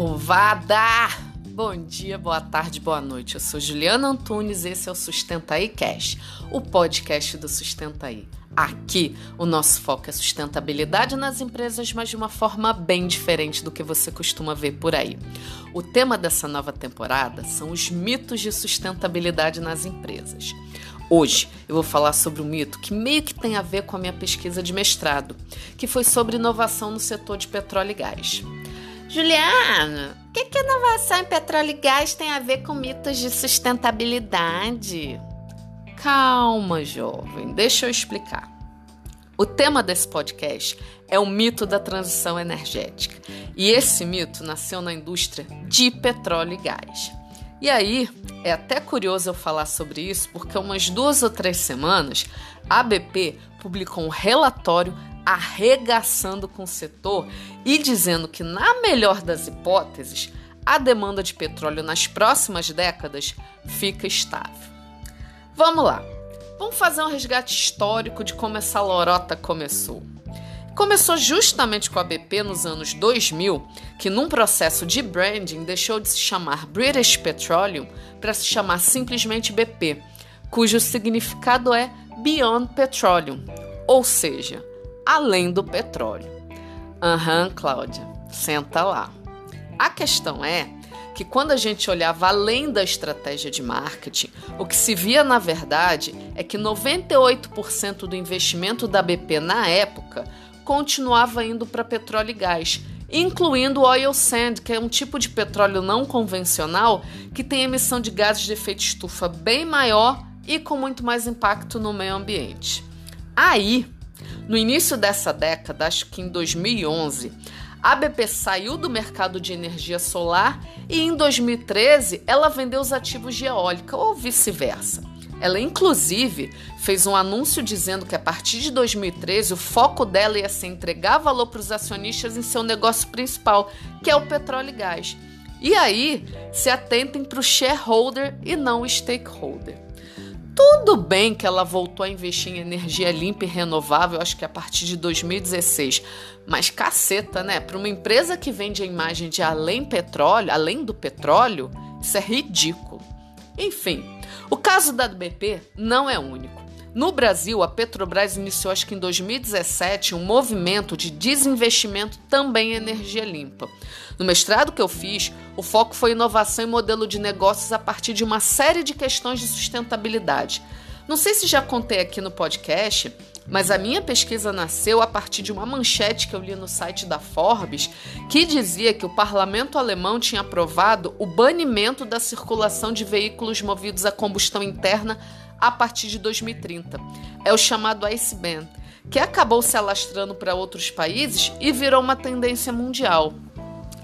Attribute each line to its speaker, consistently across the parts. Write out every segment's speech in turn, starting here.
Speaker 1: povada! Bom dia, boa tarde, boa noite. Eu sou Juliana Antunes e esse é o Sustenta aí Cash, o podcast do Sustenta aí. Aqui, o nosso foco é sustentabilidade nas empresas, mas de uma forma bem diferente do que você costuma ver por aí. O tema dessa nova temporada são os mitos de sustentabilidade nas empresas. Hoje eu vou falar sobre um mito que meio que tem a ver com a minha pesquisa de mestrado, que foi sobre inovação no setor de petróleo e gás. Juliana, o que, que inovação em petróleo e gás tem a ver com mitos de sustentabilidade? Calma, jovem, deixa eu explicar. O tema desse podcast é o mito da transição energética. E esse mito nasceu na indústria de petróleo e gás. E aí, é até curioso eu falar sobre isso, porque umas duas ou três semanas, a BP publicou um relatório arregaçando com o setor e dizendo que, na melhor das hipóteses, a demanda de petróleo nas próximas décadas fica estável. Vamos lá, vamos fazer um resgate histórico de como essa lorota começou. Começou justamente com a BP nos anos 2000, que num processo de branding deixou de se chamar British Petroleum para se chamar simplesmente BP, cujo significado é Beyond Petroleum, ou seja, além do petróleo. Aham, uhum, Cláudia, senta lá. A questão é que quando a gente olhava além da estratégia de marketing, o que se via na verdade é que 98% do investimento da BP na época continuava indo para petróleo e gás, incluindo o oil sand, que é um tipo de petróleo não convencional que tem emissão de gases de efeito estufa bem maior e com muito mais impacto no meio ambiente. Aí, no início dessa década, acho que em 2011, a BP saiu do mercado de energia solar e em 2013 ela vendeu os ativos de eólica ou vice-versa. Ela, inclusive, fez um anúncio dizendo que a partir de 2013 o foco dela ia ser entregar valor para os acionistas em seu negócio principal, que é o petróleo e gás. E aí, se atentem para o shareholder e não o stakeholder. Tudo bem que ela voltou a investir em energia limpa e renovável, acho que a partir de 2016. Mas caceta, né? Para uma empresa que vende a imagem de além petróleo, além do petróleo, isso é ridículo. Enfim, o caso da BP não é único. No Brasil, a Petrobras iniciou, acho que em 2017, um movimento de desinvestimento também em energia limpa. No mestrado que eu fiz, o foco foi inovação e modelo de negócios a partir de uma série de questões de sustentabilidade. Não sei se já contei aqui no podcast, mas a minha pesquisa nasceu a partir de uma manchete que eu li no site da Forbes, que dizia que o parlamento alemão tinha aprovado o banimento da circulação de veículos movidos a combustão interna a partir de 2030. É o chamado Ice Ban, que acabou se alastrando para outros países e virou uma tendência mundial.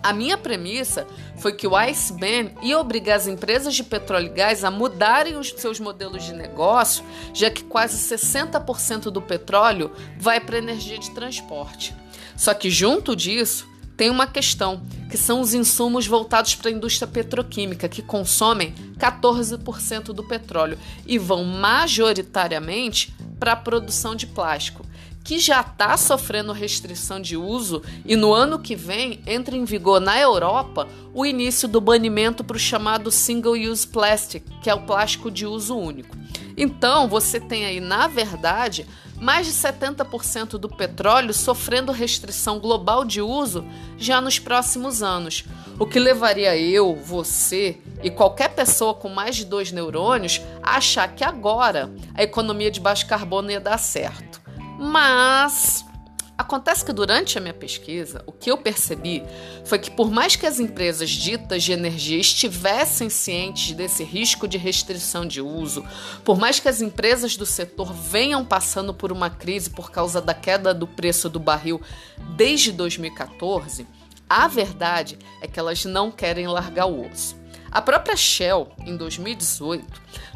Speaker 1: A minha premissa foi que o Ice Ban ia obrigar as empresas de petróleo e gás a mudarem os seus modelos de negócio, já que quase 60% do petróleo vai para energia de transporte. Só que junto disso, tem uma questão, que são os insumos voltados para a indústria petroquímica, que consomem 14% do petróleo e vão majoritariamente para a produção de plástico, que já está sofrendo restrição de uso e no ano que vem entra em vigor na Europa o início do banimento para o chamado Single Use Plastic, que é o plástico de uso único. Então, você tem aí, na verdade, mais de 70% do petróleo sofrendo restrição global de uso já nos próximos anos, o que levaria eu, você e qualquer pessoa com mais de dois neurônios a achar que agora a economia de baixo carbono ia dar certo. Mas Acontece que durante a minha pesquisa, o que eu percebi foi que, por mais que as empresas ditas de energia estivessem cientes desse risco de restrição de uso, por mais que as empresas do setor venham passando por uma crise por causa da queda do preço do barril desde 2014, a verdade é que elas não querem largar o osso. A própria Shell, em 2018,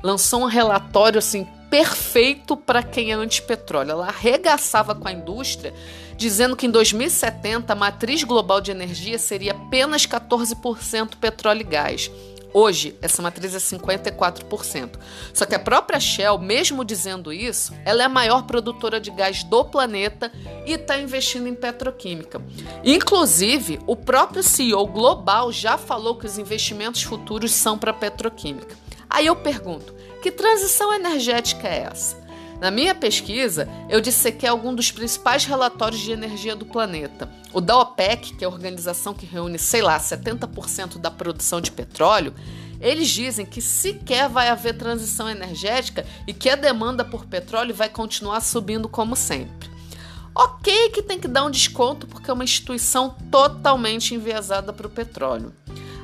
Speaker 1: lançou um relatório assim perfeito para quem é antipetróleo. Ela arregaçava com a indústria, dizendo que em 2070 a matriz global de energia seria apenas 14% petróleo e gás. Hoje, essa matriz é 54%. Só que a própria Shell, mesmo dizendo isso, ela é a maior produtora de gás do planeta e está investindo em petroquímica. Inclusive, o próprio CEO global já falou que os investimentos futuros são para petroquímica. Aí eu pergunto: que transição energética é essa? Na minha pesquisa, eu dissequei algum dos principais relatórios de energia do planeta. O da OPEC, que é a organização que reúne, sei lá, 70% da produção de petróleo, eles dizem que sequer vai haver transição energética e que a demanda por petróleo vai continuar subindo como sempre. Ok que tem que dar um desconto porque é uma instituição totalmente enviesada para o petróleo.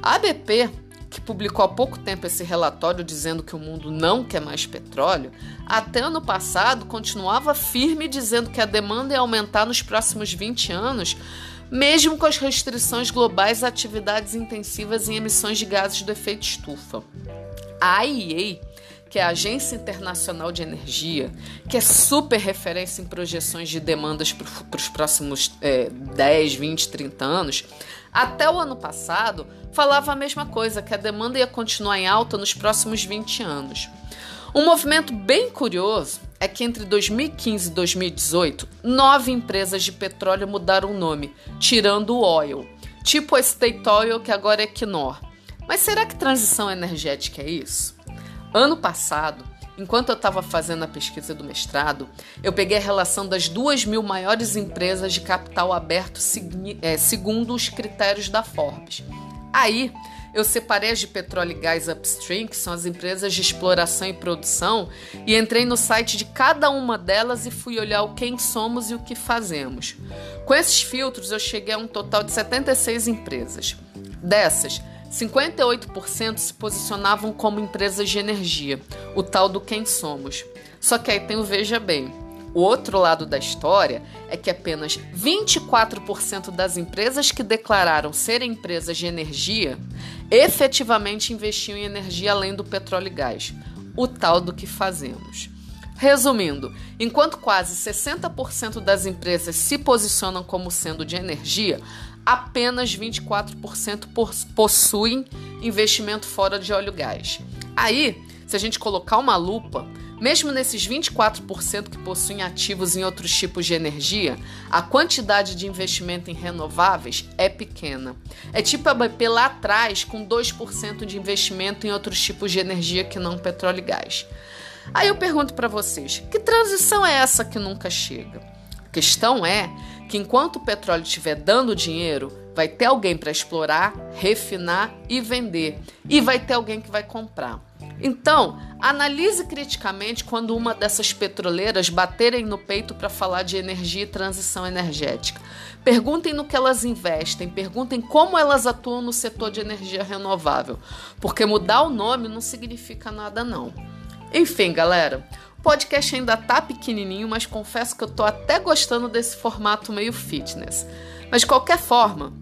Speaker 1: A BP que publicou há pouco tempo esse relatório dizendo que o mundo não quer mais petróleo, até ano passado continuava firme dizendo que a demanda ia aumentar nos próximos 20 anos, mesmo com as restrições globais a atividades intensivas em emissões de gases do efeito estufa. A IEA que é a Agência Internacional de Energia, que é super referência em projeções de demandas para os próximos é, 10, 20, 30 anos, até o ano passado falava a mesma coisa, que a demanda ia continuar em alta nos próximos 20 anos. Um movimento bem curioso é que entre 2015 e 2018, nove empresas de petróleo mudaram o nome, tirando o Oil, tipo a State Oil, que agora é Equinor. Mas será que transição energética é isso? Ano passado, enquanto eu estava fazendo a pesquisa do mestrado, eu peguei a relação das duas mil maiores empresas de capital aberto é, segundo os critérios da Forbes. Aí, eu separei as de petróleo e gás upstream, que são as empresas de exploração e produção, e entrei no site de cada uma delas e fui olhar o quem somos e o que fazemos. Com esses filtros, eu cheguei a um total de 76 empresas. Dessas, 58% se posicionavam como empresas de energia, o tal do quem somos. Só que aí tem o veja bem. O outro lado da história é que apenas 24% das empresas que declararam serem empresas de energia efetivamente investiam em energia além do petróleo e gás, o tal do que fazemos. Resumindo, enquanto quase 60% das empresas se posicionam como sendo de energia, apenas 24% possuem investimento fora de óleo e gás. Aí, se a gente colocar uma lupa, mesmo nesses 24% que possuem ativos em outros tipos de energia, a quantidade de investimento em renováveis é pequena. É tipo a BP lá atrás, com 2% de investimento em outros tipos de energia que não petróleo e gás. Aí eu pergunto para vocês: que transição é essa que nunca chega? A questão é que enquanto o petróleo estiver dando dinheiro, vai ter alguém para explorar, refinar e vender, e vai ter alguém que vai comprar. Então, analise criticamente quando uma dessas petroleiras baterem no peito para falar de energia e transição energética. Perguntem no que elas investem, perguntem como elas atuam no setor de energia renovável, porque mudar o nome não significa nada não. Enfim, galera, podcast ainda tá pequenininho, mas confesso que eu tô até gostando desse formato meio fitness. Mas de qualquer forma,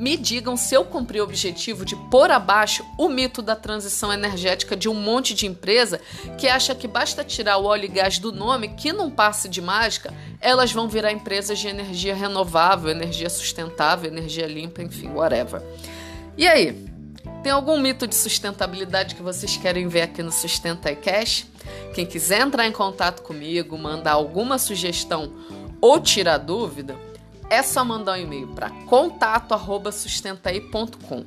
Speaker 1: me digam se eu cumpri o objetivo de pôr abaixo o mito da transição energética de um monte de empresa que acha que basta tirar o óleo e gás do nome, que não passe de mágica, elas vão virar empresas de energia renovável, energia sustentável, energia limpa, enfim, whatever. E aí? Tem algum mito de sustentabilidade que vocês querem ver aqui no Sustenta Cash? Quem quiser entrar em contato comigo, mandar alguma sugestão ou tirar dúvida, é só mandar um e-mail para contato@sustentai.com.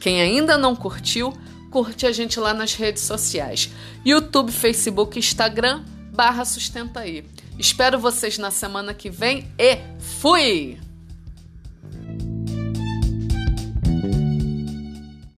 Speaker 1: Quem ainda não curtiu, curte a gente lá nas redes sociais: YouTube, Facebook, Instagram barra Sustentaí. Espero vocês na semana que vem e fui!